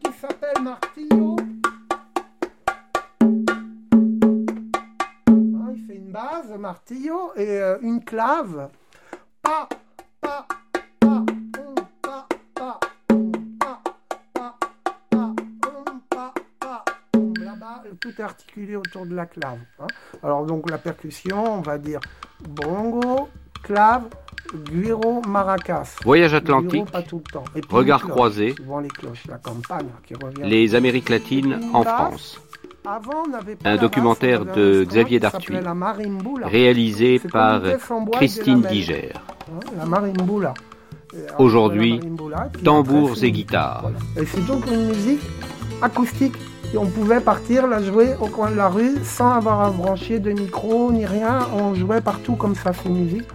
qui s'appelle martillo. Hein, il fait une base, martillo, et euh, une clave. Pa. Là-bas, tout est articulé autour de la clave. hein. Alors donc la percussion, on va dire bongo, clave, guiro, maracas. Voyage atlantique, guiro, puis regard cloches, croisé. les cloches, campagne Amériques latines en. France, Avant, Un documentaire de Xavier Dartuy, réalisé par Christine. Diger. Hein, la Aujourd'hui, tambours et guitares. Et c'est donc une musique acoustique. Et on pouvait partir la jouer au coin de la rue sans avoir à brancher de micro ni rien. On jouait partout comme ça, c'est une musique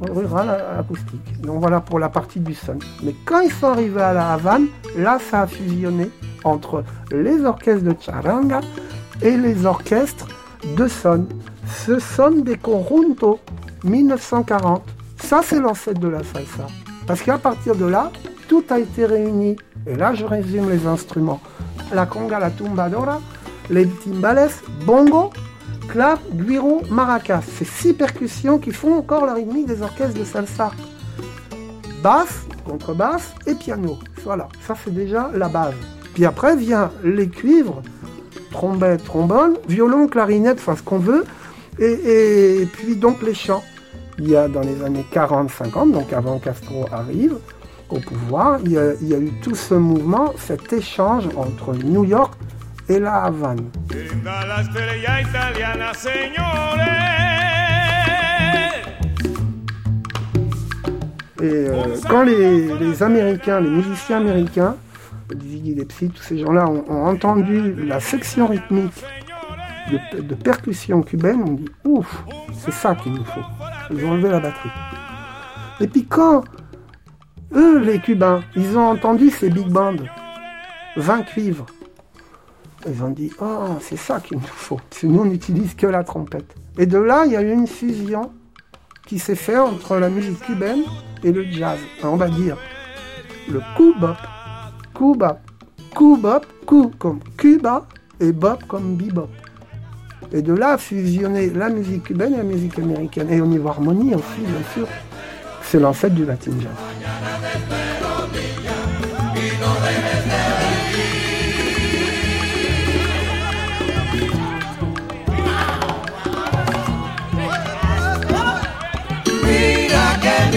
rurale euh, acoustique. Donc voilà pour la partie du son. Mais quand ils sont arrivés à la Havane, là ça a fusionné entre les orchestres de charanga et les orchestres de son. Ce son des conjuntos 1940. Ça c'est l'ancêtre de la salsa. Parce qu'à partir de là, tout a été réuni. Et là, je résume les instruments. La conga, la tumbadora, les timbales, bongo, clave, guiro, maracas. C'est six percussions qui font encore la rythmique des orchestres de salsa. Basse, contrebasse et piano. Voilà, ça c'est déjà la base. Puis après vient les cuivres, trompette, trombone, violon, clarinette, enfin ce qu'on veut. Et, puis donc les chants. Il y a dans les années 40-50, donc avant Castro arrive au pouvoir, il y a eu tout ce mouvement, cet échange entre New York et la Havane. Et euh, quand les, les Américains, les musiciens américains, Ziggy tous ces gens-là ont, ont entendu la section rythmique de, de percussion cubaine, on dit ouf, c'est ça qu'il nous faut. Ils ont enlevé la batterie. Et puis quand eux, les Cubains, ils ont entendu ces big bands, 20 cuivres, ils ont dit oh, c'est ça qu'il nous faut. Nous, on n'utilise que la trompette. Et de là, il y a eu une fusion qui s'est fait entre la musique cubaine et le jazz. On va dire le coup-bop, coup-bop, coup-bop, coup comme Cuba et bop comme bebop. Et de là, fusionner la musique cubaine et la musique américaine. Et au niveau harmonie aussi, bien sûr, c'est l'ancêtre du latin jazz.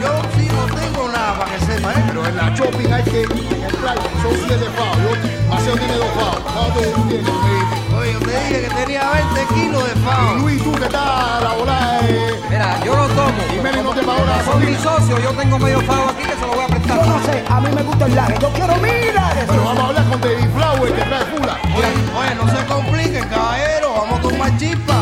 yo sí no tengo nada para que sepa, ¿eh? Pero en la shopping hay que comprar, son siete pavos. Yo, Maceo tiene dos pavos. ¿Cuánto tú tienes? Oye, yo te dije que tenía 20 kilos de Y fao. Luis, tú que estás a la bola, eh, Mira, yo lo tomo. y Mary no te pagó la Son mis socios, yo tengo medio pago aquí que se lo voy a prestar. Yo no sé, a mí me gusta el laje. Yo quiero mira Pero vamos a hablar con David Flower, que trae fula. Oye, oye, no se compliquen, caballero. Vamos a tomar chispa.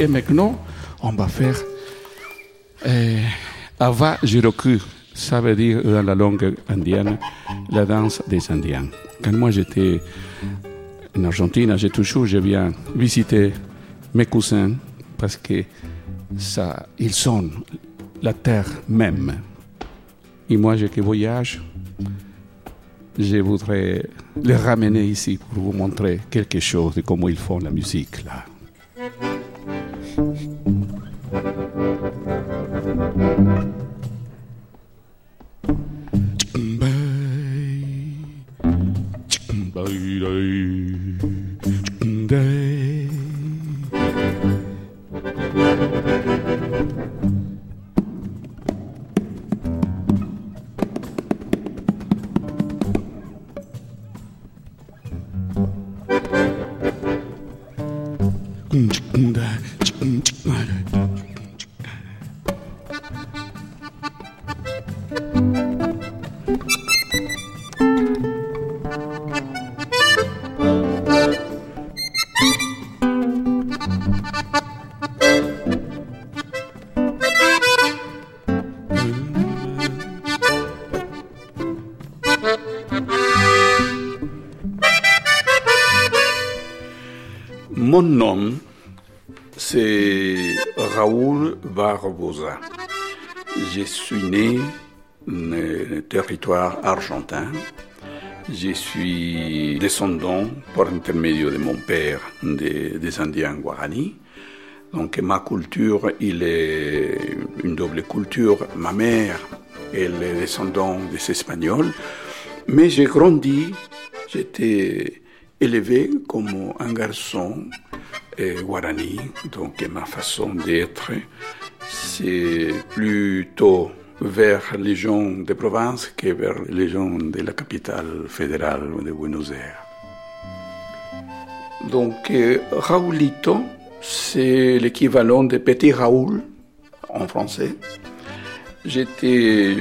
Et maintenant, on va faire euh, Ava Jiroku. Ça veut dire dans la langue indienne la danse des Indiens. Quand moi j'étais en Argentine, j'ai toujours, je viens visiter mes cousins parce que ça, ils sont la terre même. Et moi, je qui voyage, je voudrais les ramener ici pour vous montrer quelque chose de comment ils font la musique là. Mon argentin. Je suis descendant par intermédiaire de mon père des, des Indiens Guarani. Donc ma culture, il est une double culture. Ma mère, elle est descendante des Espagnols. Mais j'ai grandi, j'étais élevé comme un garçon euh, guarani, donc ma façon d'être, c'est plutôt vers les gens de province que vers les gens de la capitale fédérale de Buenos Aires. Donc euh, Raoulito, c'est l'équivalent de Petit Raoul en français. J'étais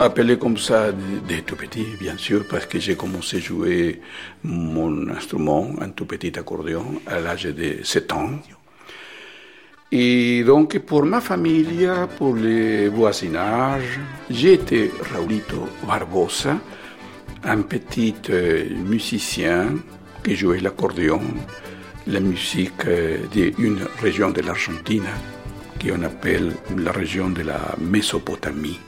appelé comme ça dès tout petit, bien sûr, parce que j'ai commencé à jouer mon instrument, un tout petit accordéon, à l'âge de 7 ans. Et donc, pour ma famille, pour les voisinages, j'étais Raulito Barbosa, un petit euh, musicien qui jouait l'accordéon, la musique euh, d'une région de l'Argentine qu'on appelle la région de la Mésopotamie.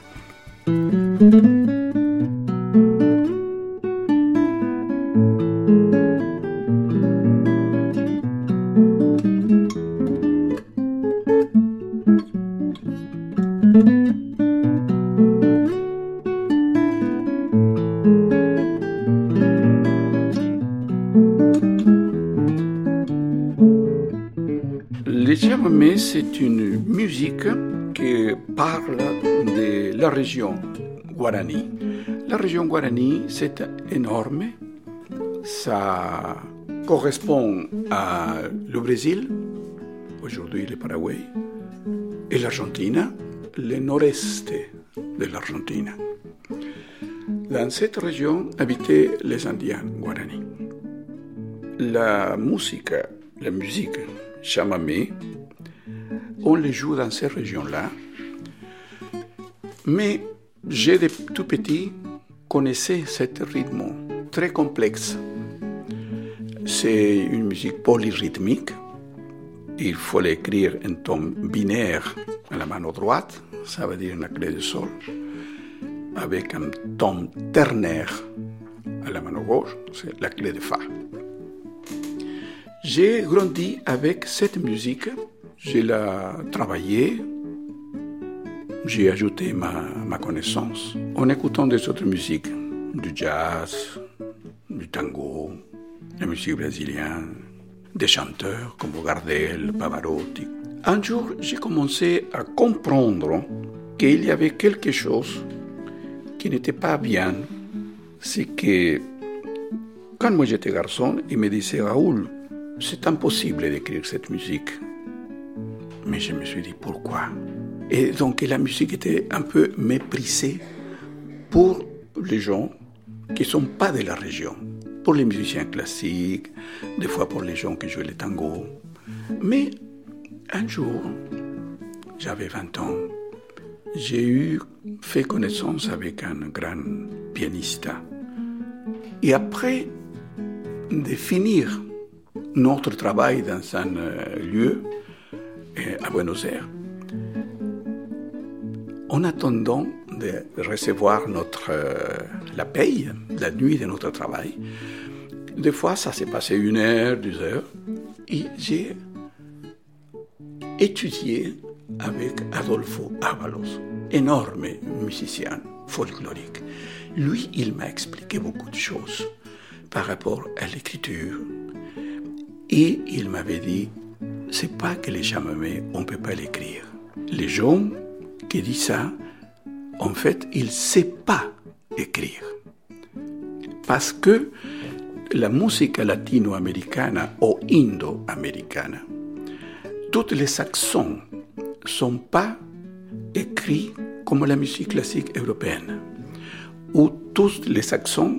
Guarani. La région Guarani, c'est énorme. Ça correspond à le Brésil, aujourd'hui le Paraguay, et l'Argentine, le nord-est de l'Argentine. Dans cette région habitaient les Indiens Guarani. La musique, la musique chamamé, on les joue dans ces régions-là. Mais j'ai de tout petit connaissais ce rythme très complexe. C'est une musique polyrythmique. Il faut l'écrire en ton binaire à la main droite, ça veut dire une clé de sol, avec un ton ternaire à la main gauche, c'est la clé de fa. J'ai grandi avec cette musique, je l'ai travaillée, j'ai ajouté ma, ma, connaissance en écoutant des autres musiques, du jazz, du tango, la musique brésilienne, des chanteurs comme Gardel, Pavarotti. Un jour, j'ai commencé à comprendre qu'il y avait quelque chose qui n'était pas bien. C'est que quand moi j'étais garçon, il me disait Raoul, c'est impossible d'écrire cette musique. Mais je me suis dit pourquoi? Et donc la musique était un peu méprisée pour les gens qui ne sont pas de la région, pour les musiciens classiques, des fois pour les gens qui jouent le tango. Mais un jour, j'avais 20 ans, j'ai eu fait connaissance avec un grand pianiste. Et après de finir notre travail dans un lieu à Buenos Aires. En attendant de recevoir notre, euh, la paye, la nuit de notre travail. Des fois, ça s'est passé une heure, deux heures. Et j'ai étudié avec Adolfo Avalos, énorme musicien folklorique. Lui, il m'a expliqué beaucoup de choses par rapport à l'écriture. Et il m'avait dit, c'est pas que les chamamés, on peut pas l'écrire. Les gens qui disent ça, en fait, ils ne savent pas écrire. Parce que la musique latino-américaine ou indo-américaine, tous les accents ne sont pas écrits comme la musique classique européenne, où tous les accents,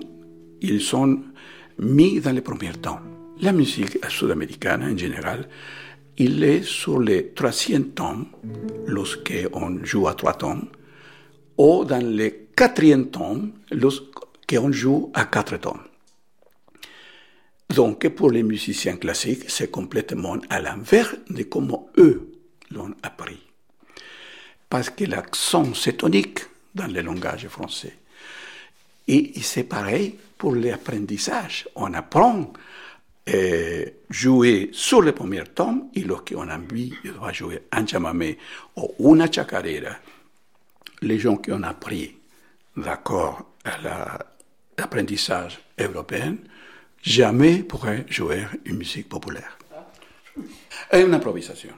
ils sont mis dans les premiers temps. La musique sud-américaine en général, il est sur les troisième temps, lorsqu'on joue à trois temps, ou dans les quatrième temps, lorsqu'on joue à quatre temps. Donc, pour les musiciens classiques, c'est complètement à l'inverse de comment eux l'ont appris. Parce que l'accent, c'est tonique dans le langage français. Et c'est pareil pour l'apprentissage. On apprend à jouer sur le premier tom et lorsqu'on a envie de jouer un chamamé ou une chacarera, les gens qui ont appris d'accord à l'apprentissage européen jamais pourraient jouer une musique populaire. Et une improvisation.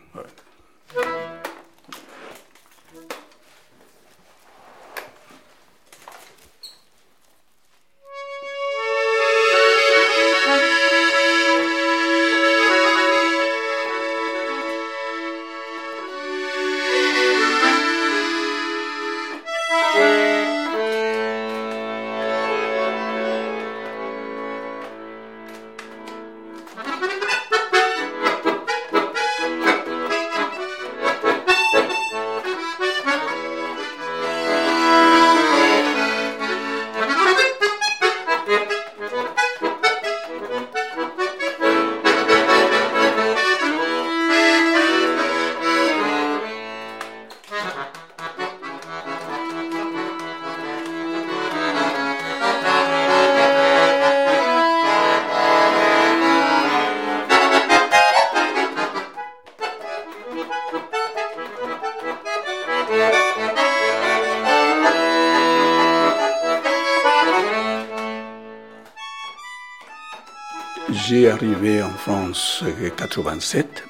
J'ai arrivé en France en 87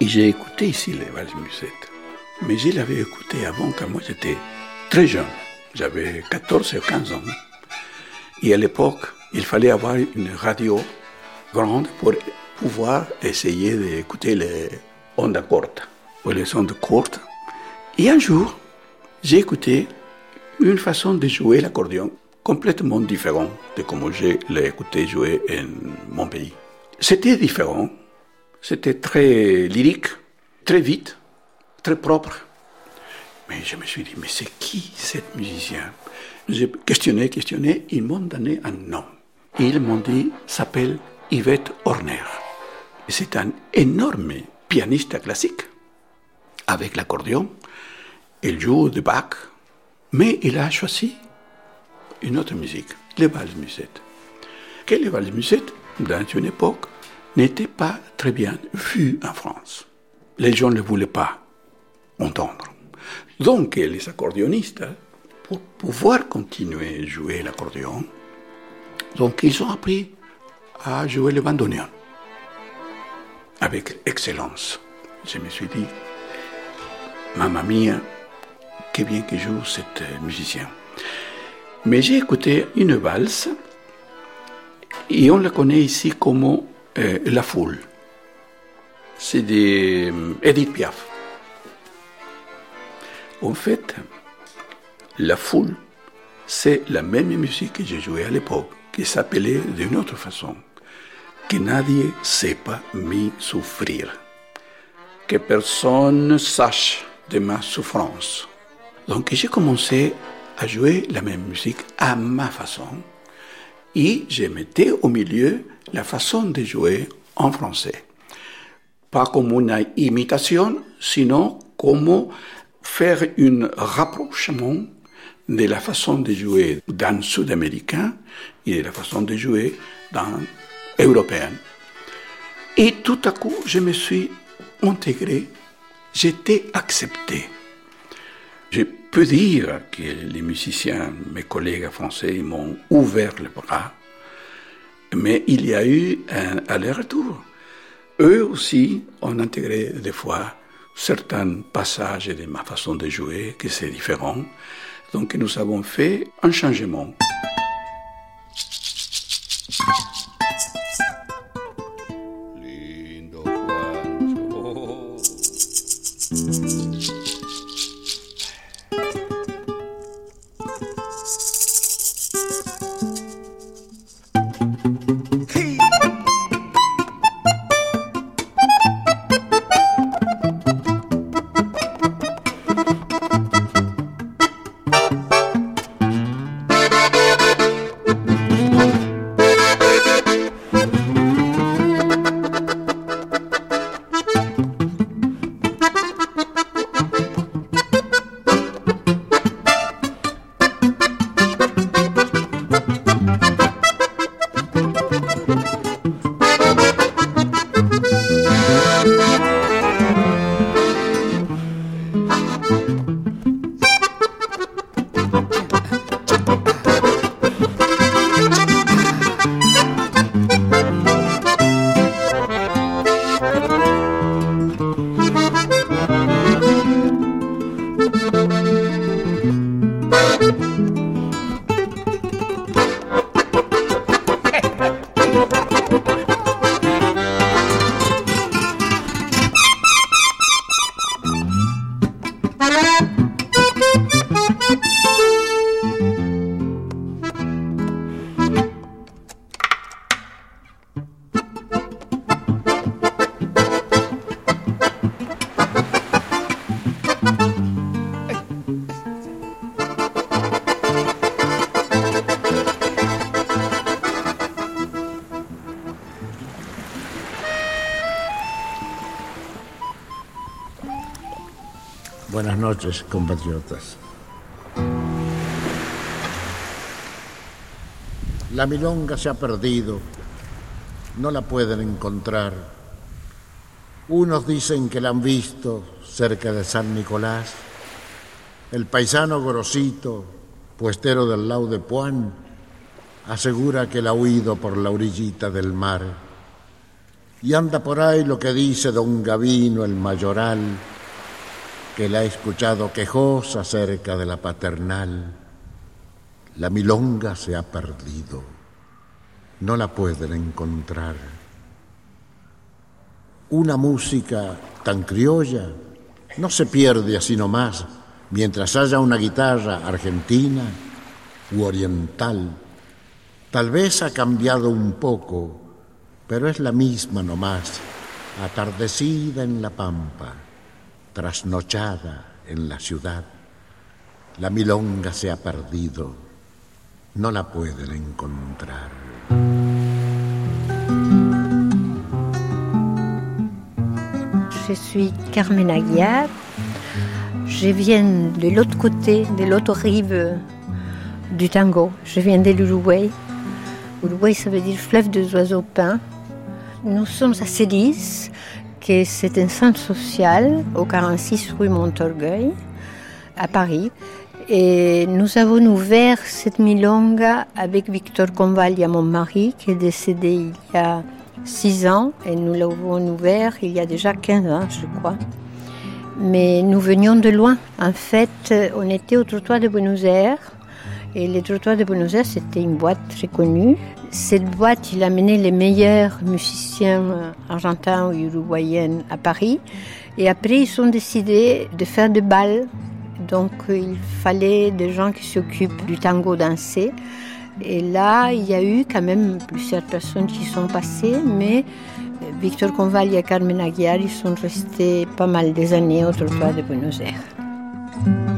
et j'ai écouté ici les valses musettes. Mais je l'avais écouté avant quand moi j'étais très jeune. J'avais 14 ou 15 ans. Et à l'époque, il fallait avoir une radio grande pour pouvoir essayer d'écouter les ondes courtes ou les ondes courtes. Et un jour, j'ai écouté une façon de jouer l'accordéon complètement différent de comment je l'ai écouté jouer en mon pays. C'était différent, c'était très lyrique, très vite, très propre. Mais je me suis dit, mais c'est qui cet musicien? J'ai questionné, questionné, ils m'ont donné un nom. Ils m'ont dit, s'appelle Yvette Horner. C'est un énorme pianiste classique, avec l'accordéon. Il joue de Bach, mais il a choisi une autre musique, les valses musettes. Que les valses musettes, dans une époque, n'étaient pas très bien vues en France. Les gens ne voulaient pas entendre. Donc les accordéonistes, pour pouvoir continuer à jouer l'accordéon, donc ils ont appris à jouer le bandoneon avec excellence. Je me suis dit, mamma mia, que bien que joue cet musicien. Mais j'ai écouté une valse et on la connaît ici comme euh, La Foule. C'est d'Edith Piaf. En fait, La Foule, c'est la même musique que j'ai jouée à l'époque, qui s'appelait d'une autre façon. Que nadie sepa mi souffrir. Que personne sache de ma souffrance. Donc j'ai commencé à jouer la même musique à ma façon. Et je mettais au milieu la façon de jouer en français. Pas comme une imitation, sinon comme faire un rapprochement de la façon de jouer dans sud-américain et de la façon de jouer dans européen. Et tout à coup, je me suis intégré, j'étais accepté. Je peux dire que les musiciens, mes collègues français, m'ont ouvert les bras, mais il y a eu un aller-retour. Eux aussi ont intégré des fois certains passages de ma façon de jouer, que c'est différent. Donc nous avons fait un changement. Compatriotas. La milonga se ha perdido, no la pueden encontrar. Unos dicen que la han visto cerca de San Nicolás. El paisano Gorosito, puestero del Lau de Puan, asegura que la ha oído por la orillita del mar. Y anda por ahí lo que dice don Gavino el mayoral, que la ha escuchado quejosa cerca de la paternal. La milonga se ha perdido, no la pueden encontrar. Una música tan criolla no se pierde así nomás mientras haya una guitarra argentina u oriental. Tal vez ha cambiado un poco, pero es la misma nomás, atardecida en la pampa trasnochada en la ciudad. La milonga se ha perdido, no la pueden encontrar. Je suis Carmen Aguiar. Je viens de l'autre côté, de l'autre rive du tango. Je viens de l'Uruguay. Uruguay, ça veut dire fleuve des oiseaux peints. Nous sommes à Célis, c'est un centre social au 46 rue Montorgueil, à Paris. Et nous avons ouvert cette milonga avec Victor Convalia, mon mari, qui est décédé il y a six ans. Et nous l'avons ouvert il y a déjà 15 ans, je crois. Mais nous venions de loin. En fait, on était au trottoir de Buenos Aires. Et le trottoir de Buenos Aires, c'était une boîte très connue. Cette boîte, il amenait les meilleurs musiciens argentins ou uruguayens à Paris. Et après, ils ont décidé de faire des balles. Donc, il fallait des gens qui s'occupent du tango dansé. Et là, il y a eu quand même plusieurs personnes qui sont passées, mais Victor Conval et Carmen Aguiar, ils sont restés pas mal des années au de Buenos Aires.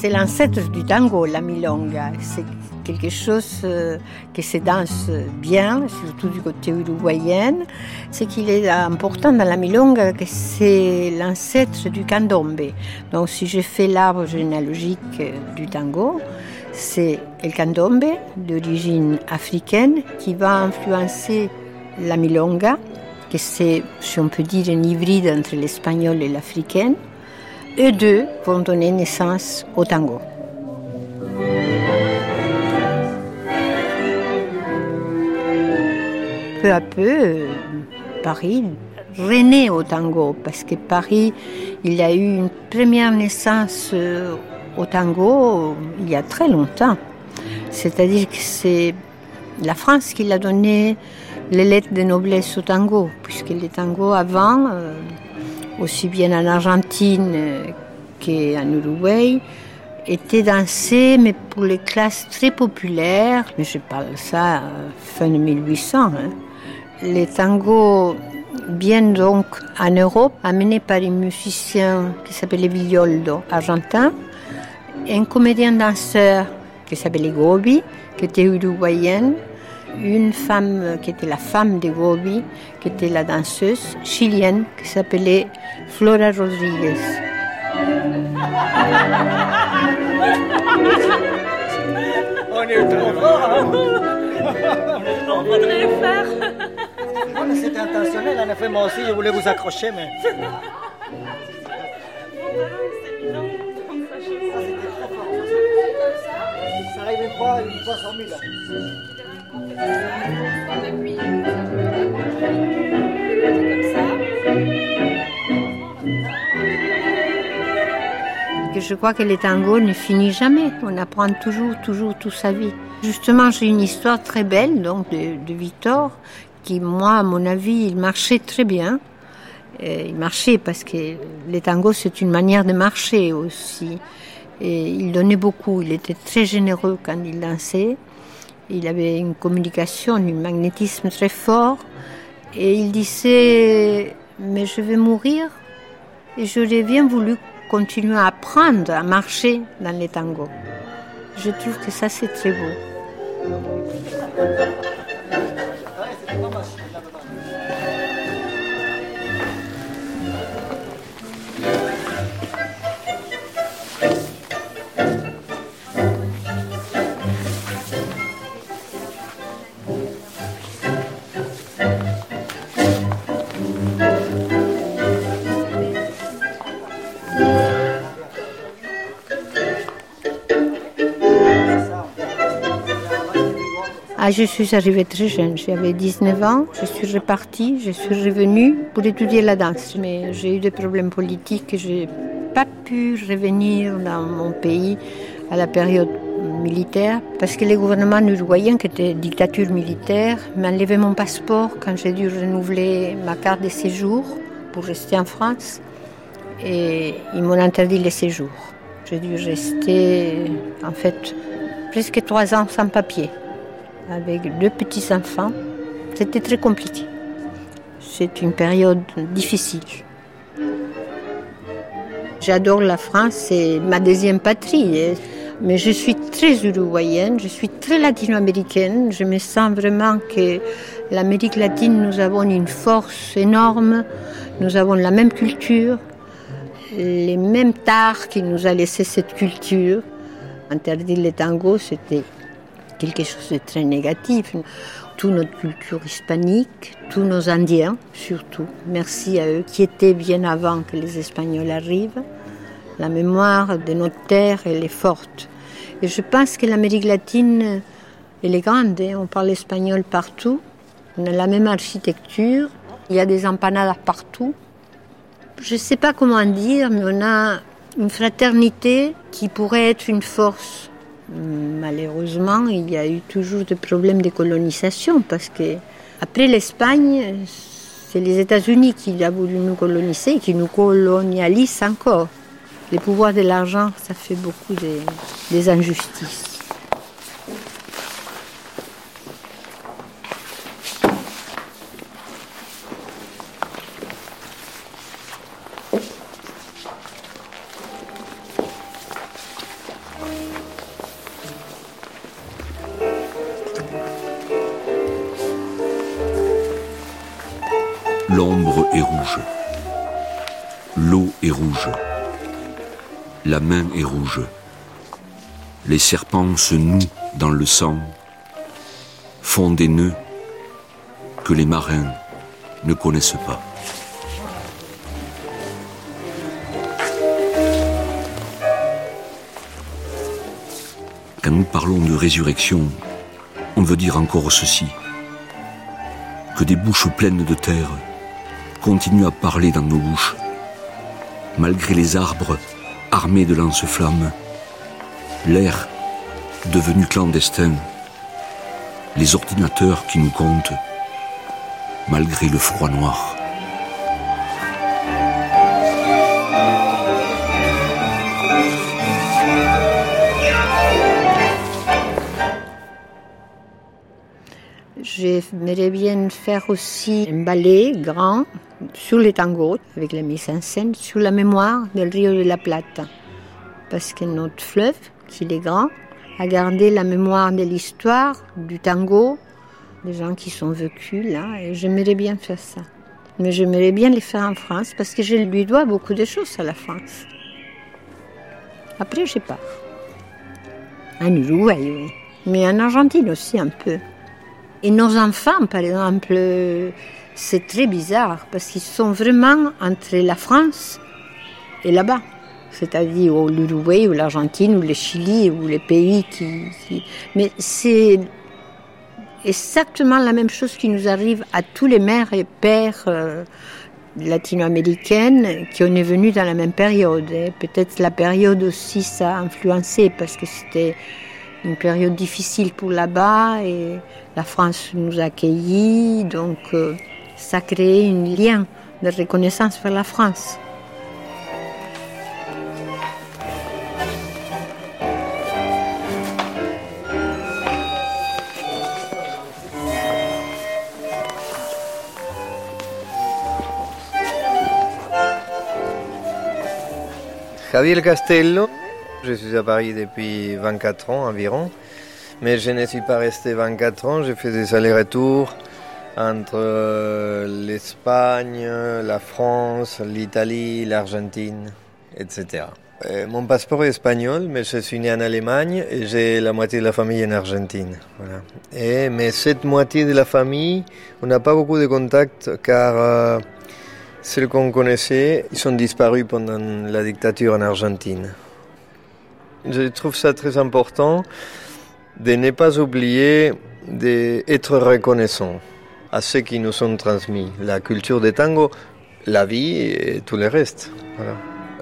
C'est l'ancêtre du tango, la milonga. C'est quelque chose euh, que se danse bien, surtout du côté uruguayen. Ce qu'il est important dans la milonga, c'est l'ancêtre du candombe. Donc si je fais l'arbre généalogique du tango, c'est le candombe d'origine africaine qui va influencer la milonga, que c'est, si on peut dire, un hybride entre l'espagnol et l'africaine. Eux deux vont donner naissance au tango. Peu à peu, Paris renaît au tango, parce que Paris, il a eu une première naissance euh, au tango il y a très longtemps. C'est-à-dire que c'est la France qui l'a donné les lettres de noblesse au tango, puisque les tangos avant, euh, aussi bien en Argentine qu'en Uruguay, étaient dansés, mais pour les classes très populaires, mais je parle ça euh, fin de 1800. hein. Les tangos viennent donc en Europe, amenés par un musicien qui s'appelait Villoldo, argentin, et un comédien danseur qui s'appelait Gobi, qui était uruguayenne, une femme qui était la femme de Gobi, qui était la danseuse chilienne, qui s'appelait Flora Rodriguez. On est trop fort, hein On voudrait faire. Non, mais C'était intentionnel, en effet, moi aussi, je voulais vous accrocher, mais... Ça arrive une fois, une fois sur mille. Je crois que le tango ne finit jamais. On apprend toujours, toujours toute sa vie. Justement, j'ai une histoire très belle donc de, Victor, qui, moi, à mon avis, il marchait très bien. Euh, il marchait parce que le tango, c'est une manière de marcher aussi. Et il donnait beaucoup. Il était très généreux quand il dansait. Il avait une communication, un magnétisme très fort. Et il disait, mais je vais mourir. Et j'aurais bien voulu continuer à apprendre à marcher dans les tangos. Je trouve que ça, c'est très beau. Ah, je suis arrivée très jeune, j'avais 19 ans, je suis repartie, je suis revenue pour étudier la danse. Mais j'ai eu des problèmes politiques, je n'ai pas pu revenir dans mon pays à la période militaire parce que les gouvernements uruguayens, qui étaient dictature militaire, m'enlevaient mon passeport quand j'ai dû renouveler ma carte de séjour pour rester en France et ils m'ont interdit les séjours. J'ai dû rester en fait presque trois ans sans papier avec deux petits-enfants. C'était très compliqué. C'est une période difficile. J'adore la France, c'est ma deuxième patrie. hein. Mais je suis très uruguayenne, je suis très latino-américaine. Je me sens vraiment que l'Amérique latine, nous avons une force énorme. Nous avons la même culture, les mêmes tares qui nous a laissé cette culture. Interdire le tango, c'était quelque chose de très négatif. Toute notre culture hispanique, tous nos Indiens surtout, merci à eux qui étaient bien avant que les Espagnols arrivent. La mémoire de notre terre, elle est forte. Et je pense que l'Amérique latine, elle est grande. hein. On parle espagnol partout. On a la même architecture. Il y a des empanadas partout. Je ne sais pas comment dire, mais on a une fraternité qui pourrait être une force. Malheureusement, il y a eu toujours des problèmes de colonisation parce que après l'Espagne, c'est les États-Unis qui ont voulu nous coloniser et qui nous colonialisent encore. Le pouvoir de l'argent, ça fait beaucoup de- injustices. Est rouge. La main est rouge. Les serpents se nouent dans le sang, font des nœuds que les marins ne connaissent pas. Quand nous parlons de résurrection, on veut dire encore ceci, que des bouches pleines de terre continuent à parler dans nos bouches, malgré les arbres armés de lance-flammes, l'air devenu clandestin, les ordinateurs qui nous comptent, malgré le froid noir. J'aimerais bien faire aussi un ballet grand sur les tangos, avec la mise en scène, sur la mémoire del Rio de la Plata. Parce que notre fleuve, qui est grand, a gardé la mémoire de l'histoire, du tango, des gens qui sont vécus là, et j'aimerais bien faire ça. Mais j'aimerais bien les faire en France, parce que je lui dois beaucoup de choses à la France. Après, je pars. En Uruguay, oui. Mais en Argentine aussi un peu. Et nos enfants, par exemple, c'est très bizarre parce qu'ils sont vraiment entre la France et là-bas. C'est-à-dire l'Uruguay ou l'Argentine ou le Chili ou les pays qui. Mais c'est exactement la même chose qui nous arrive à tous les mères et pères euh, latino-américaines qui on est venus dans la même période. Peut-être la période aussi ça a influencé parce que c'était une période difficile pour là-bas et la France nous a accueillis, donc euh, ça a créé un lien de reconnaissance vers la France. Javier Castello, je suis à Paris depuis 24 ans environ, mais je ne suis pas resté 24 ans, j'ai fait des allers-retours entre euh, l'Espagne, la France, l'Italie, l'Argentine, etc. Mon passeport est espagnol, mais je suis né en Allemagne et j'ai la moitié de la famille en Argentine. Et, mais cette moitié de la famille, on n'a pas beaucoup de contacts car euh, ceux qu'on connaissait, ils sont disparus pendant la dictature en Argentine. Je trouve ça très important de ne pas oublier d'être reconnaissant à ceux qui nous ont transmis la culture des tango, la vie et tout le reste.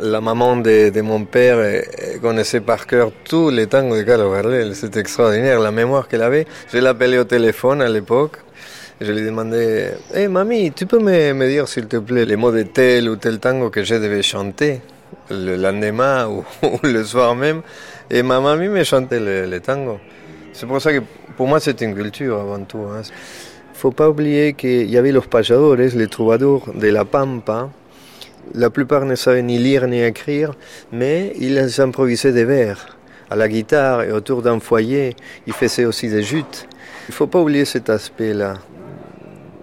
La maman de, mon père connaissait par cœur tous les tangos de Carlos Gardel. C'était extraordinaire la mémoire qu'elle avait. Je l'appelais au téléphone à l'époque. Je lui demandais Hé hey, mamie, tu peux me, me dire s'il te plaît les mots de tel ou tel tango que je devais chanter? Le lendemain ou, le soir même Et ma mamie me chantait les, les tangos. C'est pour ça que pour moi c'est une culture avant tout. Hein. faut pas oublier qu'il y avait los payadores, les troubadours de la Pampa. La plupart ne savaient ni lire ni écrire, mais ils improvisaient des vers. À la guitare et autour d'un foyer, ils faisaient aussi des jutes. Il faut pas oublier cet aspect-là,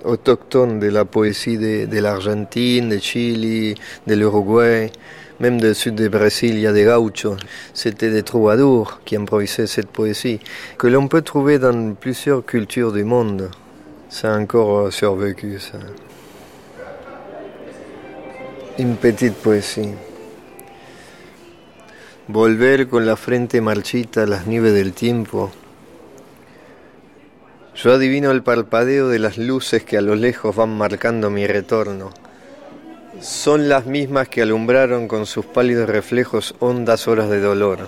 autochtone de la poésie de, de l'Argentine, de Chili, de l'Uruguay. Même du sud du Brésil, il y a des gauchos. C'était des troubadours qui improvisaient cette poésie, que l'on peut trouver dans plusieurs cultures du monde. C'est encore survécu, ça. Une petite poesía. Volver con la frente marchita a las nieves del tiempo. Yo adivino el parpadeo de las luces que a lo lejos van marcando mi retorno. Son las mismas que alumbraron con sus pálidos reflejos hondas horas de dolor.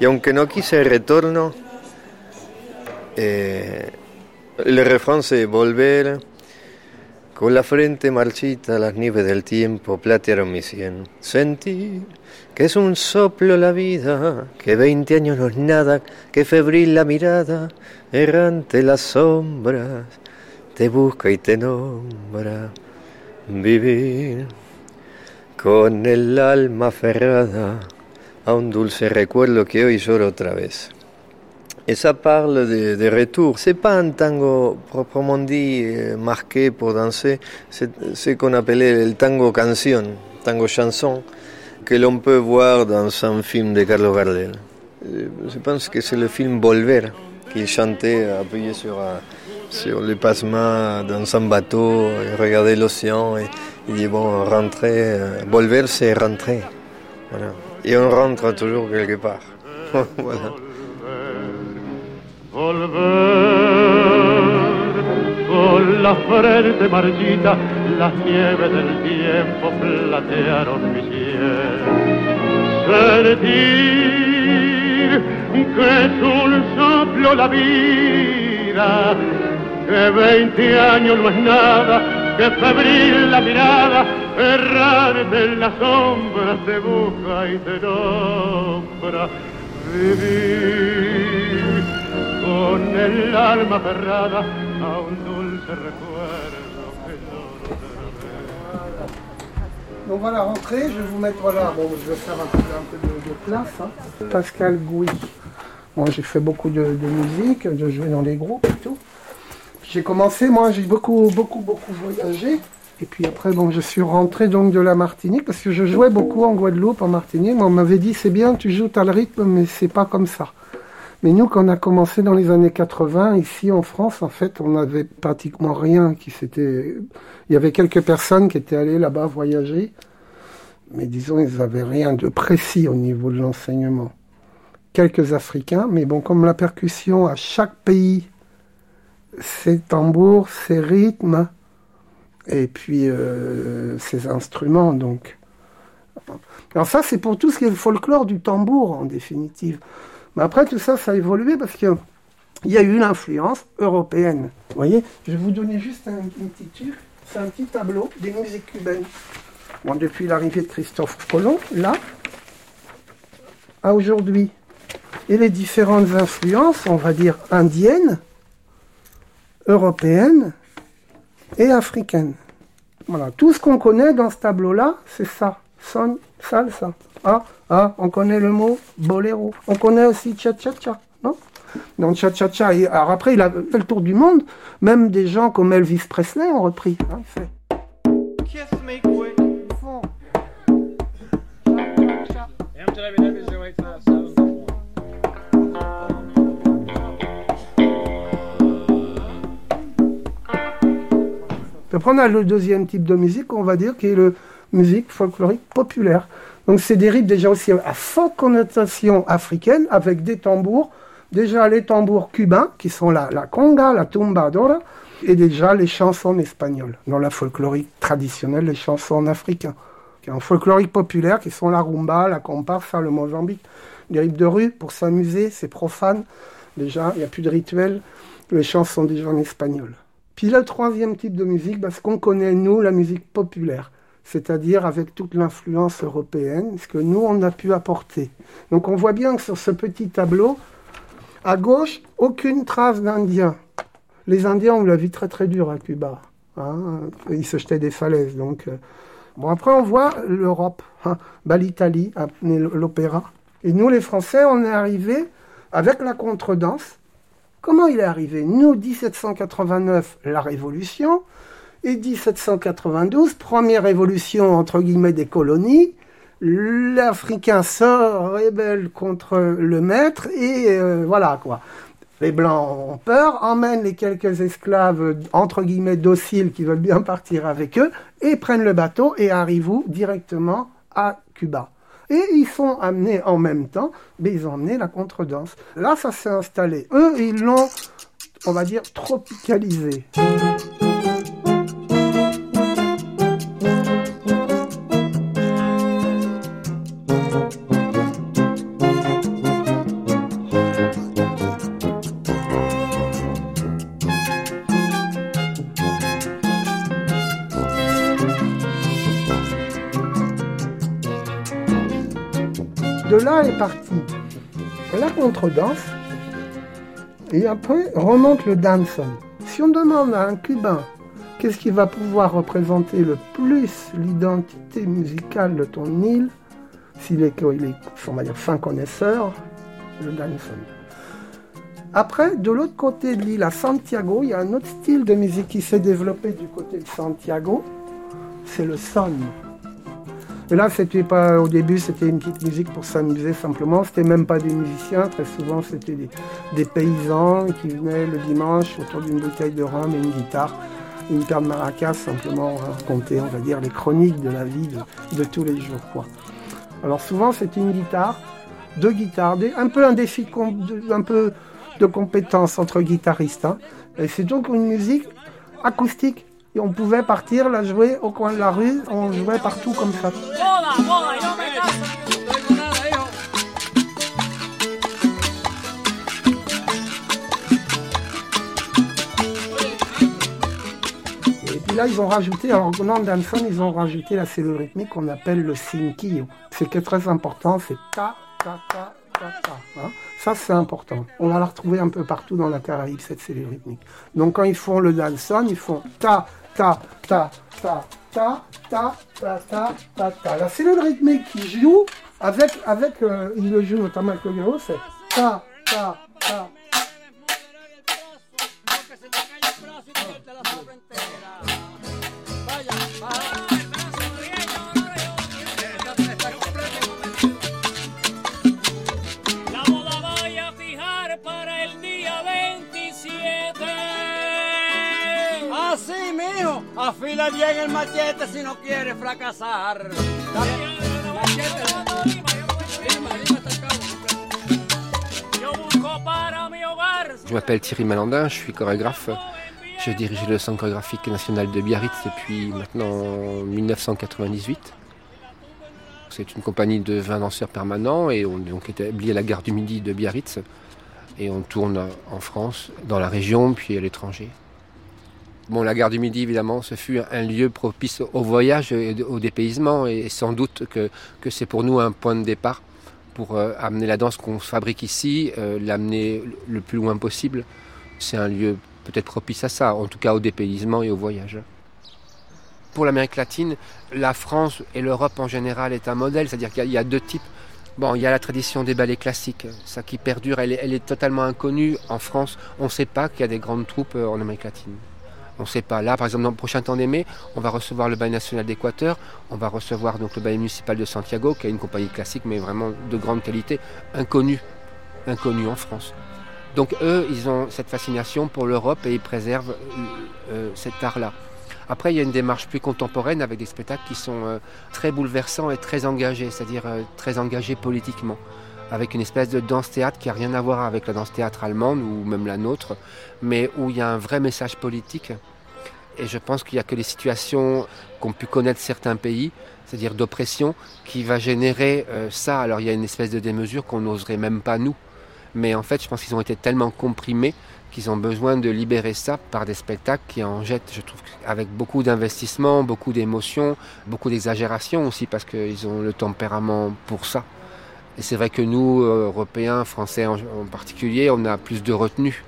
Y aunque no quise el retorno, eh, el volver con la frente marchita las nieves del tiempo platearon mi sien. Sentí que es un soplo la vida, que veinte años no es nada, que febril la mirada, errante las sombras, te busca y te nombra. Vivir con el alma aferrada a un dulce recuerdo que hoy lloro otra vez. Et ça parle des de retours. C'est pas un tango proprement dit marqué pour danser, c'est ce qu'on appelait le tango canción, tango chanson, que l'on peut voir dans un film de Carlos Gardel. Je pense que c'est le film Volver, qu'il chantait appuyé sur, un- sur le passement dans un bateau, et regardait l'océan et il dit bon, rentrer, euh, Volver c'est rentrer. Et on rentre toujours quelque part. voilà. volver con la frente marchita, las nieves del tiempo platearon mi piel. Sentir que es un soplo la vida, que veinte años no es nada, que febril la mirada, errante en las sombras te busca y te nombra. Vivir con el alma cerrada a un dulce recuerdo que Donc voilà, rentrez, je vais vous mettre, voilà, bon, je vais faire un peu, un peu de, de place. hein. Pascal Gouy. Bon, j'ai fait beaucoup de, de musique, de jouer dans des groupes et tout. J'ai commencé, moi, j'ai beaucoup, beaucoup, beaucoup voyagé. Et puis après, bon, je suis rentré donc de la Martinique parce que je jouais beaucoup en Guadeloupe, en Martinique. Mais on m'avait dit, c'est bien, tu joues, t'as le rythme, mais c'est pas comme ça. Mais nous, quand on a commencé dans les années 80, ici en France, en fait, on n'avait pratiquement rien qui s'était. Il y avait quelques personnes qui étaient allées là-bas voyager, mais disons, ils n'avaient rien de précis au niveau de l'enseignement. Quelques Africains, mais bon, comme la percussion à chaque pays, ses tambours, ses rythmes, et puis euh, ses instruments, donc. Alors ça, c'est pour tout ce qui est le folklore du tambour, en définitive. Mais après, tout ça, ça a évolué parce que il y a eu l'influence européenne. Vous voyez, je vais vous donner juste un, truc. C'est un petit tableau des musiques cubaines. Bon, depuis l'arrivée de Christophe Colomb, là, à aujourd'hui. Et les différentes influences, on va dire indiennes, européennes et africaines. Voilà, tout ce qu'on connaît dans ce tableau-là, c'est ça. Son, salsa. Ah, ah, on connaît le mot boléro. On connaît aussi cha-cha-cha, non? Donc cha-cha-cha. Et Alors après, il a fait le tour du monde. Même des gens comme Elvis Presley ont repris. hein, il fait. Kiss me quick. Après, on a le deuxième type de musique, on va dire, qui est le musique folklorique populaire. Donc, c'est des rythmes déjà aussi à forte connotation africaine, avec des tambours. Déjà, les tambours cubains, qui sont la, la conga, la tumbadora, et déjà les chansons espagnoles. Dans la folklorique traditionnelle, les chansons africaines. En folklorique populaire, qui sont la rumba, la comparsa, le Mozambique. Les rythmes de rue, pour s'amuser, c'est profane. Déjà, il n'y a plus de rituel. Les chants sont déjà en espagnol. Puis le troisième type de musique, parce qu'on connaît, nous, la musique populaire, c'est-à-dire avec toute l'influence européenne, ce que nous, on a pu apporter. Donc on voit bien que sur ce petit tableau, à gauche, aucune trace d'Indiens. Les Indiens ont la vie très très dure à Cuba. hein. Ils se jetaient des falaises. Donc, euh, Bon, après, on voit l'Europe, hein. bah, l'Italie, hein, l'opéra. Et nous, les Français, on est arrivés avec la contredanse. Comment il est arrivé? Nous, 1789, la Révolution, et 1792, première révolution, entre guillemets, des colonies. L'Africain se rébelle contre le maître, et euh, voilà, quoi. Les Blancs ont peur, emmènent les quelques esclaves, entre guillemets, dociles, qui veulent bien partir avec eux, et prennent le bateau et arrivent directement à Cuba. Et ils sont amenés en même temps, mais ils ont amené la contredanse. Là, ça s'est installé. Eux, ils l'ont, on va dire, tropicalisé. Est parti la contredanse et après remonte le dancehall. Si on demande à un Cubain qu'est-ce qui va pouvoir représenter le plus l'identité musicale de ton île, s'il est, il est on va dire, fin connaisseur, le dancehall. Après, de l'autre côté de l'île, à Santiago, il y a un autre style de musique qui s'est développé du côté de Santiago. C'est le son. Et là, c'était pas, au début, c'était une petite musique pour s'amuser simplement. C'était même pas des musiciens. Très souvent, c'était des, paysans qui venaient le dimanche autour d'une bouteille de rhum et une guitare une paire de maracas, simplement raconter, on va dire, les chroniques de la vie de, tous les jours. Alors souvent, c'est une guitare, deux guitares, un peu un défi, de- un peu de compétence entre guitaristes. hein. Et c'est donc une musique acoustique. Et on pouvait partir la jouer au coin de la rue, on jouait partout comme ça. Et puis là, ils ont rajouté, alors au nom d'Anson, ils ont rajouté la cellule rythmique qu'on appelle le cinquillo. C'est qui est très important, c'est ta, ta, ta, ta, ta. hein. Ça, c'est important. On va la retrouver un peu partout dans la Caraïbe, cette cellule rythmique. Donc, quand ils font le danson, ils font ta, ta, ta, ta, ta, ta, ta, ta, ta, ta. La cellule rythmique qui joue avec, avec euh, il le joue notamment avec le vélo, c'est ta, ta, ta, Je m'appelle Thierry Malandin, je suis chorégraphe. Je dirige le Centre chorégraphique national de Biarritz depuis maintenant 1998. C'est une compagnie de 20 danseurs permanents et on est donc établi à la gare du Midi de Biarritz. Et on tourne en France, dans la région, puis à l'étranger. Bon, la gare du Midi, évidemment, ce fut un lieu propice au voyage et au dépaysement, et sans doute que, que c'est pour nous un point de départ pour euh, amener la danse qu'on fabrique ici, euh, l'amener le plus loin possible. C'est un lieu peut-être propice à ça, en tout cas au dépaysement et au voyage. Pour l'Amérique latine, la France et l'Europe en général est un modèle, c'est-à-dire qu'il y a- deux types. Bon, il y a la tradition des ballets classiques, ça qui perdure, elle est, elle est totalement inconnue en France. On ne sait pas qu'il y a des grandes troupes euh, en Amérique latine. On ne sait pas. Là, par exemple, dans le prochain temps d'aimer, on va recevoir le ballet national d'Équateur, on va recevoir donc le ballet municipal de Santiago, qui a une compagnie classique, mais vraiment de grande qualité, inconnue, en France. Donc eux, ils ont cette fascination pour l'Europe et ils préservent euh, euh, cet art-là. Après, il y a une démarche plus contemporaine avec des spectacles qui sont euh, très bouleversants et très engagés, c'est-à-dire très engagés politiquement, avec une espèce de danse-théâtre qui n'a rien à voir avec la danse-théâtre allemande ou même la nôtre, mais où il y a un vrai message politique. Et je pense qu'il n'y a que les situations qu'ont pu connaître certains pays, c'est-à-dire d'oppression, qui va générer euh, ça. Alors il y a une espèce de démesure qu'on n'oserait même pas nous. Mais en fait, je pense qu'ils ont été tellement comprimés qu'ils ont besoin de libérer ça par des spectacles qui en jettent, je trouve, avec beaucoup d'investissement, beaucoup d'émotions, beaucoup d'exagération aussi, parce qu'ils ont le tempérament pour ça. Et c'est vrai que nous, euh, Européens, Français en, particulier, on a plus de retenue.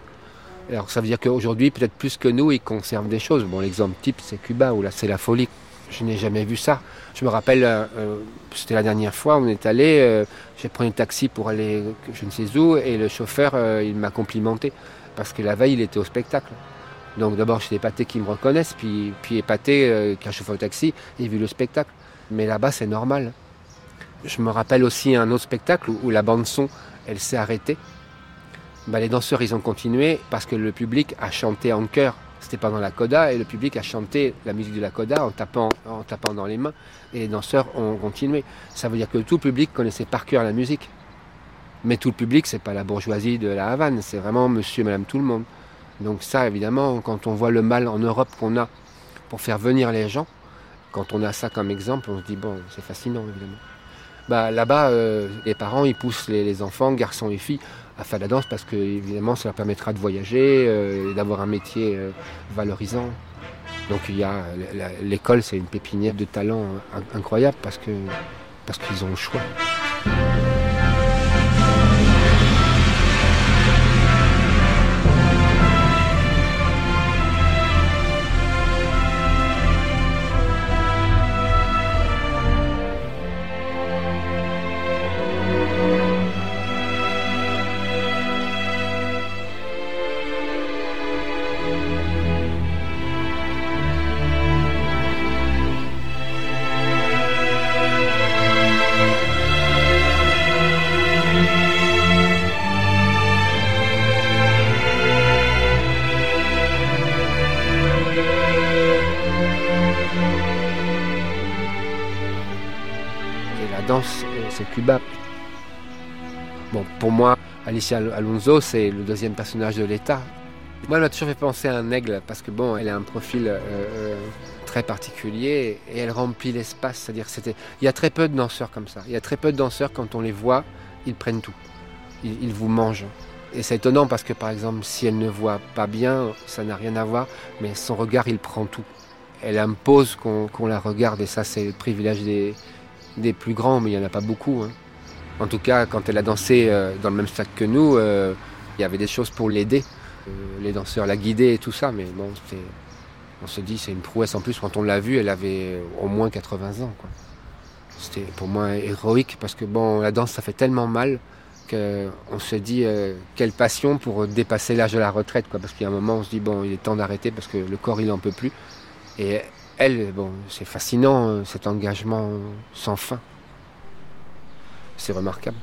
Alors ça veut dire qu'aujourd'hui, peut-être plus que nous, ils conservent des choses. Bon, l'exemple type, c'est Cuba, où là, c'est la folie. Je n'ai jamais vu ça. Je me rappelle, euh, euh, c'était la dernière fois, on est allé, j'ai pris un taxi pour aller je ne sais où, et le chauffeur, il m'a complimenté, parce que la veille, il était au spectacle. Donc d'abord, j'étais épaté qu'ils me reconnaissent, puis, puis épaté qu'un chauffeur de taxi ait vu le spectacle. Mais là-bas, c'est normal. Je me rappelle aussi un autre spectacle où, la bande-son, elle s'est arrêtée. Bah, les danseurs, ils ont continué parce que le public a chanté en chœur. C'était pendant la coda et le public a chanté la musique de la coda en tapant, dans les mains et les danseurs ont continué. Ça veut dire que tout le public connaissait par cœur la musique. Mais tout le public, c'est pas la bourgeoisie de la Havane, c'est vraiment monsieur madame tout le monde. Donc ça, évidemment, quand on voit le mal en Europe qu'on a pour faire venir les gens, quand on a ça comme exemple, on se dit, bon, c'est fascinant, évidemment. Bah, là-bas, euh, les parents, ils poussent les, enfants, garçons et filles, à faire la danse parce que, évidemment, ça leur permettra de voyager euh, et d'avoir un métier euh, valorisant. Donc, il y a l'école, c'est une pépinière de talent euh, in- incroyable parce que parce qu'ils ont le choix. Bon, pour moi, Alicia Alonso, c'est le deuxième personnage de l'État. Moi, elle m'a toujours fait penser à un aigle parce que bon, elle a un profil euh, euh, très particulier et elle remplit l'espace. C'est-à-dire, c'était, il y a très peu de danseurs comme ça. Il y a très peu de danseurs quand on les voit, ils prennent tout. Ils, vous mangent. Et c'est étonnant parce que par exemple, si elle ne voit pas bien, ça n'a rien à voir, mais son regard, il prend tout. Elle impose qu'on la regarde et ça, c'est le privilège des, des plus grands, mais il n'y en a pas beaucoup. hein. En tout cas, quand elle a dansé euh, dans le même stade que nous, euh, il y avait des choses pour l'aider. Euh, les danseurs la guidaient et tout ça, mais bon, on se dit c'est une prouesse. En plus, quand on l'a vue, elle avait au moins 80 ans. C'était pour moi héroïque parce que bon, la danse, ça fait tellement mal qu'on se dit quelle passion pour dépasser l'âge de la retraite. Parce qu'il y a un moment, on se dit bon, il est temps d'arrêter parce que le corps, il n'en peut plus. Et elle, bon, c'est fascinant, euh, cet engagement sans fin. C'est remarquable.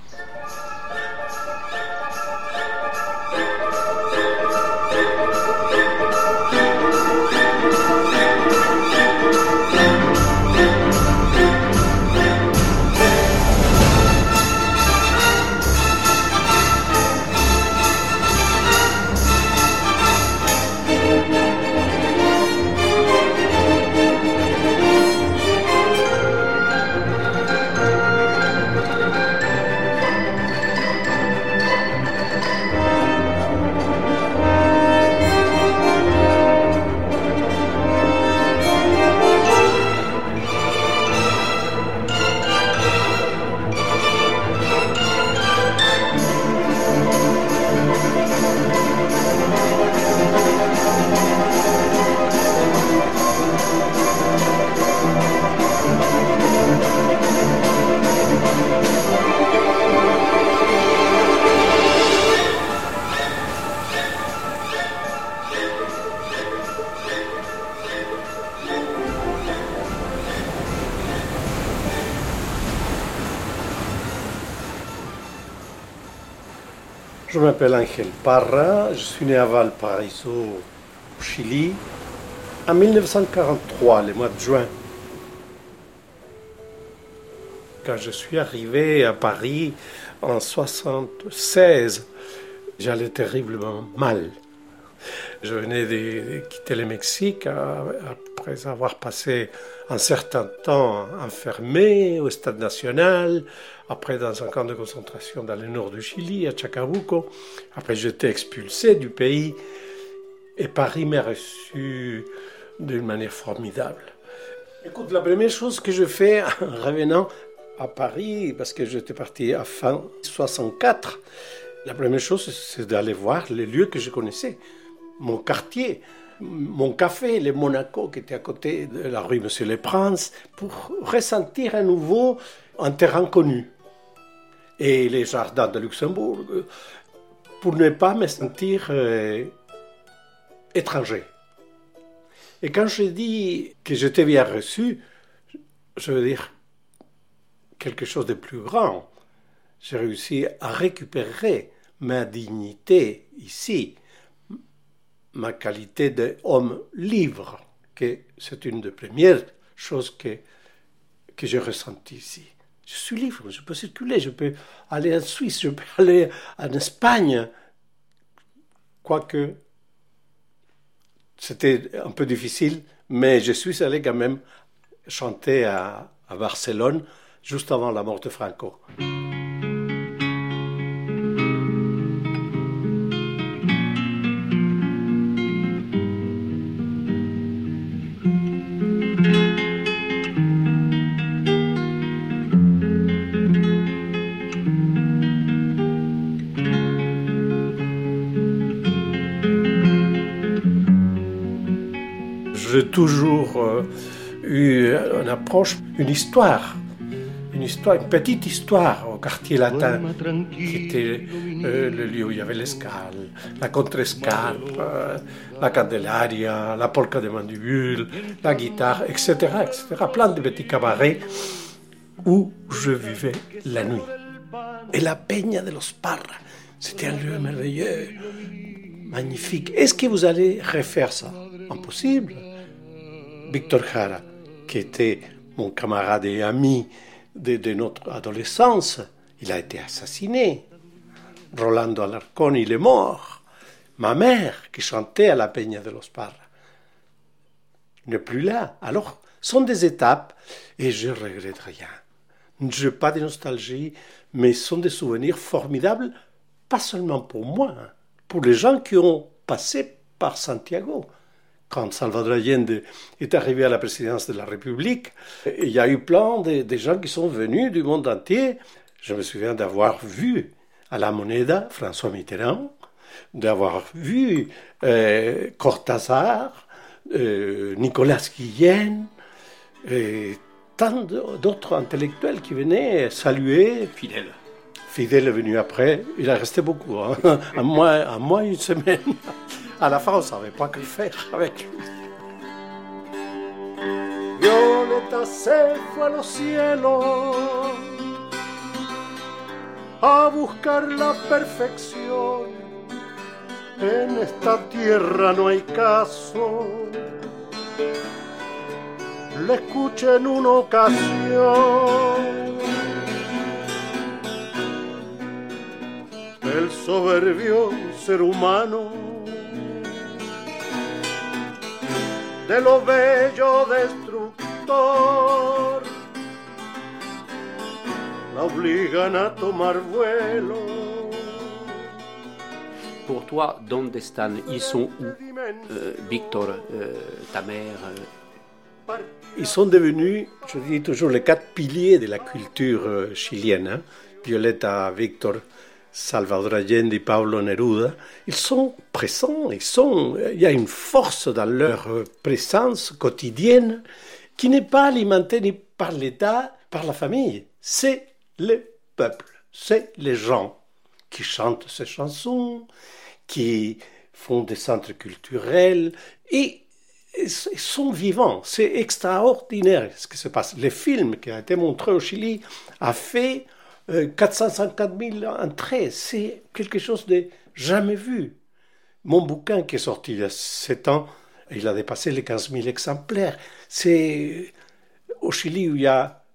M'appelle Angel Parra, je suis né à Valparaiso, au Chili, en 1943, le mois de juin. Quand je suis arrivé à Paris en 1976, j'allais terriblement mal. Je venais de, quitter le Mexique après avoir passé un certain temps enfermé au Stade national, après dans un camp de concentration dans le nord du Chili, à Chacabuco. Après, j'étais expulsé du pays et Paris m'a reçu d'une manière formidable. Écoute, la première chose que je fais en revenant à Paris, parce que j'étais parti à fin 64, la première chose, c'est d'aller voir les lieux que je connaissais. Mon quartier, mon café, le Monaco, qui était à côté de la rue Monsieur le Prince, pour ressentir à nouveau un terrain connu. Et les jardins de Luxembourg, euh, pour ne pas me sentir euh, étranger. Et quand je dis que j'étais bien reçu, je veux dire quelque chose de plus grand. J'ai réussi à récupérer ma dignité ici, ma qualité d'homme libre, que c'est une des premières choses que, que j'ai ressenties ici. Je suis libre, je peux circuler, je peux aller en Suisse, je peux aller en Espagne, quoique c'était un peu difficile, mais je suis allé quand même chanter à, à Barcelone juste avant la mort de Franco. Une histoire, une histoire, une petite histoire au quartier latin, qui était euh, le lieu où il y avait l'escale, la contrescarpe, euh, la candelaria, la polka de mandibule, la guitare, etc., etc. Plein de petits cabarets où je vivais la nuit. Et la Peña de los Parra, c'était un lieu merveilleux, magnifique. Est-ce que vous allez refaire ça? Impossible. Victor Jara, qui était mon camarade et ami de, notre adolescence. Il a été assassiné. Rolando Alarcón, il est mort. Ma mère, qui chantait à la Peña de los Parra, n'est plus là. Alors, sont des étapes et je regrette rien. Je n'ai pas de nostalgie, mais sont des souvenirs formidables, pas seulement pour moi, hein, pour les gens qui ont passé par Santiago. Quand Salvador Allende est arrivé à la présidence de la République, il y a eu plein de, gens qui sont venus du monde entier. Je me souviens d'avoir vu à la Moneda François Mitterrand, d'avoir vu euh, Cortázar, euh, Nicolas Guillen, et tant d'autres intellectuels qui venaient saluer. Fidèle. Fidèle est venu après, il a resté beaucoup, hein. à, à moins une semaine. À la fin, on ne savait pas que faire avec lui. Violeta se fue a los a buscar la perfección. En esta tierra no hay caso. Le escuché en una ocasión. El soberbio ser humano de lo bello destructor la obligan a tomar vuelo. Pour toi, ¿dónde están? Ils sont où? Euh, Victor, euh, ta mère euh, Ils sont devenus, je dis toujours, les quatre piliers de la culture chilienne. hein. Violeta, Victor, Salvador Allende et Pablo Neruda. Ils sont présents, ils il y a une force dans leur présence quotidienne qui n'est pas alimentée ni par l'État, par la famille. C'est le peuple, c'est les gens qui chantent ces chansons, qui font des centres culturels et ils sont vivants. C'est extraordinaire ce qui se passe. Le film qui a été montré au Chili a fait 450 000 entrées. C'est quelque chose de jamais vu. Mon bouquin qui est sorti il y a 7 ans, il a dépassé les 15 000 exemplaires. C'est au Chili où il y a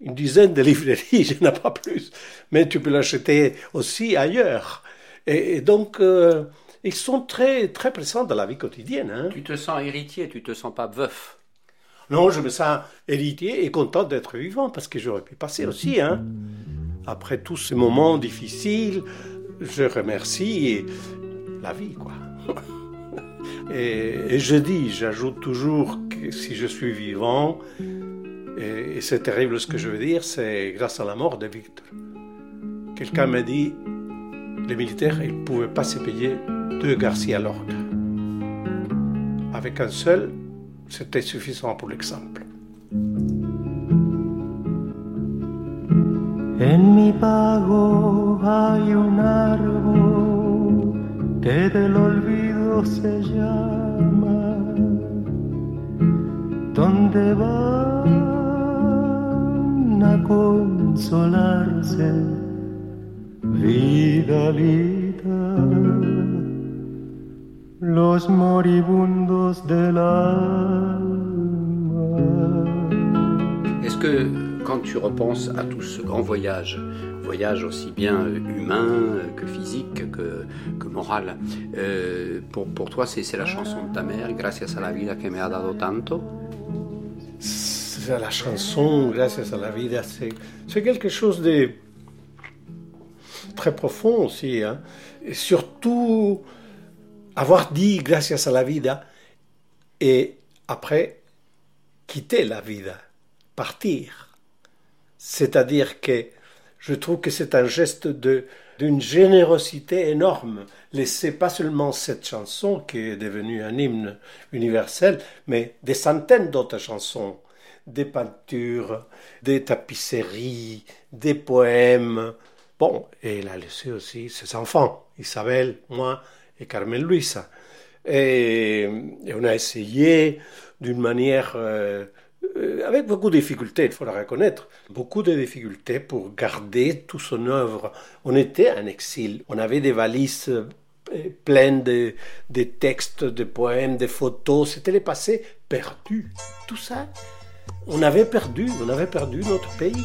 une dizaine de librairies, je n'ai pas plus, mais tu peux l'acheter aussi ailleurs. Et, et donc, euh, ils sont très, très présents dans la vie quotidienne. hein. Tu te sens héritier, tu te sens pas veuf. Non, je me sens héritier et content d'être vivant parce que j'aurais pu passer aussi. Hein. Après tous ces moments difficiles, je remercie la vie, quoi. Et, je dis, j'ajoute toujours que si je suis vivant, et, et c'est terrible ce que je veux dire, c'est grâce à la mort de Victor. Quelqu'un m'a dit, les militaires, ils ne pouvaient pas se payer deux Garcia Lorca. Avec un seul, c'était suffisant pour l'exemple. En mi pago hay un árbol que del olvido se llama, donde van a consolarse, Vidalita, los moribundos del alma. Est-ce que quand tu repenses à tout ce grand voyage, voyage aussi bien euh, humain euh, que physique, que, que moral, euh, pour, pour toi c'est c'est la chanson de ta mère, Gracias a la vida que me ha dado tanto? C'est la chanson, Gracias a la vida, c'est c'est quelque chose de très profond aussi. hein. Et surtout, avoir dit Gracias a la vida et après quitter la vida, partir. C'est-à-dire que je trouve que c'est un geste de d'une générosité énorme. Laisser pas seulement cette chanson qui est devenue un hymne universel, mais des centaines d'autres chansons, des peintures, des tapisseries, des poèmes. Bon, et elle a laissé aussi ses enfants, Isabelle, moi et Carmen Luisa. Et, on a essayé d'une manière euh, avec beaucoup de difficultés, il faut le reconnaître, beaucoup de difficultés pour garder toute son œuvre. On était en exil, on avait des valises euh, pleines de, de textes, de poèmes, de photos, c'était le passé perdu. Tout ça, On avait perdu, on avait perdu notre pays.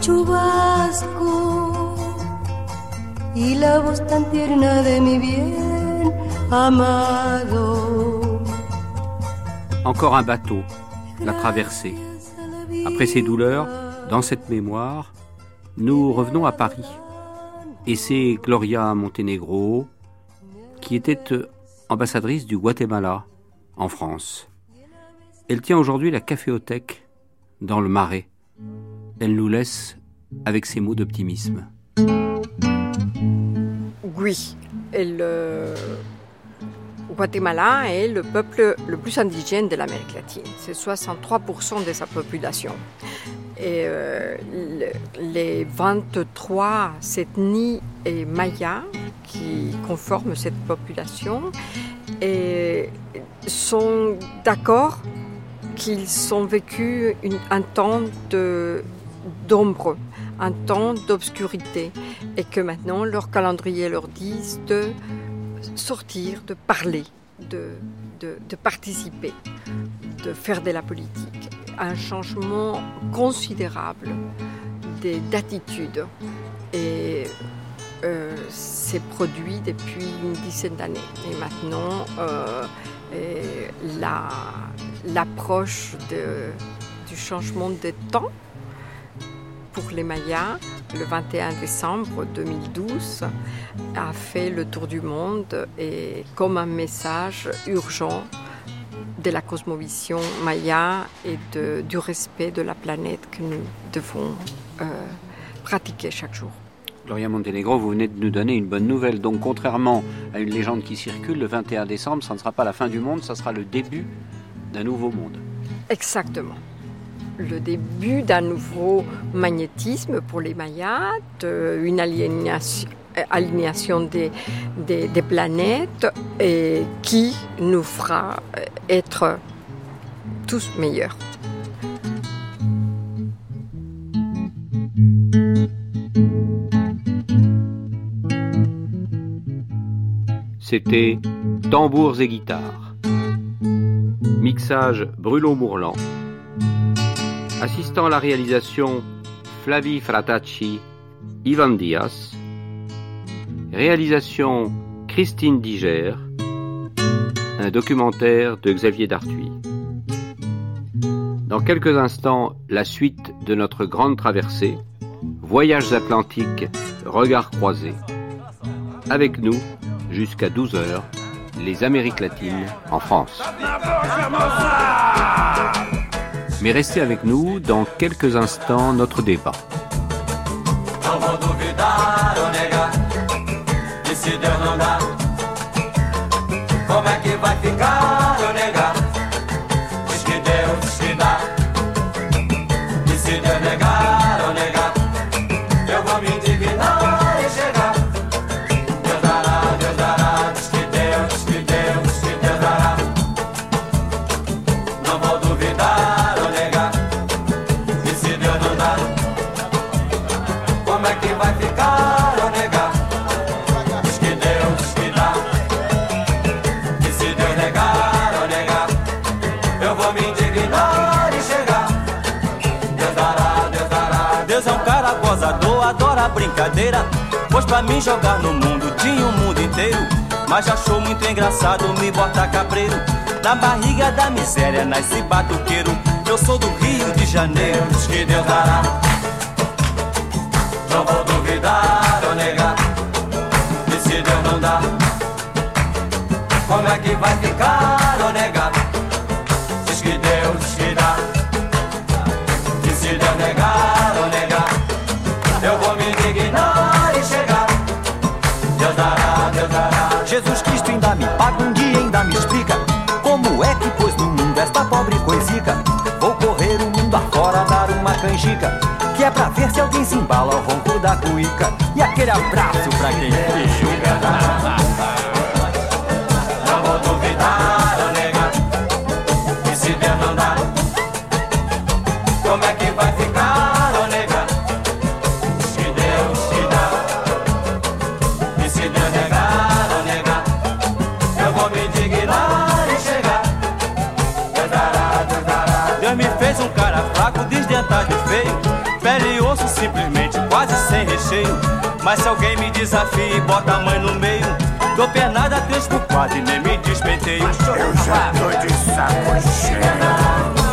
chubasco y la voz tan tierna de mi bien amado. Encore un bateau, la traversée. Après ces douleurs, dans cette mémoire, nous revenons à Paris. Et c'est Gloria Montenegro qui était ambassadrice du Guatemala en France. Elle tient aujourd'hui la caféothèque dans le Marais. Elle nous laisse avec ses mots d'optimisme. Oui, le Guatemala est le peuple le plus indigène de l'Amérique latine. C'est 63% de sa population. Et euh, les 23 ethnies et mayas qui conforment cette population et sont d'accord qu'ils ont vécu un temps d'ombre, un temps d'obscurité, et que maintenant leur calendrier leur dit de sortir, de parler, de, de participer, de faire de la politique. Un changement considérable d'attitude. Et euh, s'est produit depuis une dizaine d'années. Et maintenant, euh, l'approche du changement de temps pour les Mayas, le 21 décembre 2012, a fait le tour du monde et comme un message urgent de la cosmovision maya et du respect de la planète que nous devons euh, pratiquer chaque jour. Gloria Montenegro, vous venez de nous donner une bonne nouvelle. Donc, contrairement à une légende qui circule, le 21 décembre, ça ne sera pas la fin du monde, ça sera le début d'un nouveau monde. Exactement. Le début d'un nouveau magnétisme pour les Mayas, une aliénation, alignation des, planètes et qui nous fera être tous meilleurs. C'était Tambours et guitares. Mixage Bruno Mourlan. Assistant à la réalisation Flavie Fratacci, Ivan Diaz. Réalisation Christine Diger. Un documentaire de Xavier Dartuy. Dans quelques instants, la suite de notre grande traversée. Voyages atlantiques, regards croisés. Avec nous, jusqu'à 12h, les Amériques latines en France. Mais restez avec nous dans quelques instants notre débat. Brincadeira. Pois pra mim jogar no mundo tinha o mundo inteiro. Mas achou muito engraçado me botar cabreiro. Na barriga da miséria nasce batuqueiro. Eu sou do Rio de Janeiro, diz que Deus dará. Não vou duvidar ou negar. E se Deus não dá, como é que vai ficar ou negar? Canjica, que é pra ver se alguém se embala ao ronco da cuíca. E aquele abraço pra quem. Não Mas se alguém me desafia e bota a mãe no meio, dou pernada três por quatro e nem me despenteio. Eu já tô de saco cheio.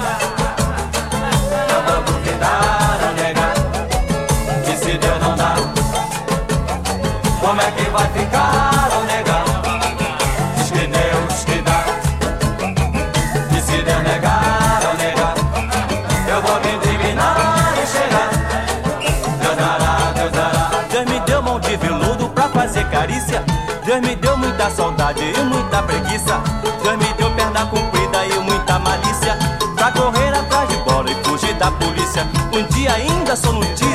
Carícia. Deus me deu muita saudade e muita preguiça. Deus me deu perna comprida e muita malícia. Pra correr atrás de bola e fugir da polícia. Um dia ainda sou notícia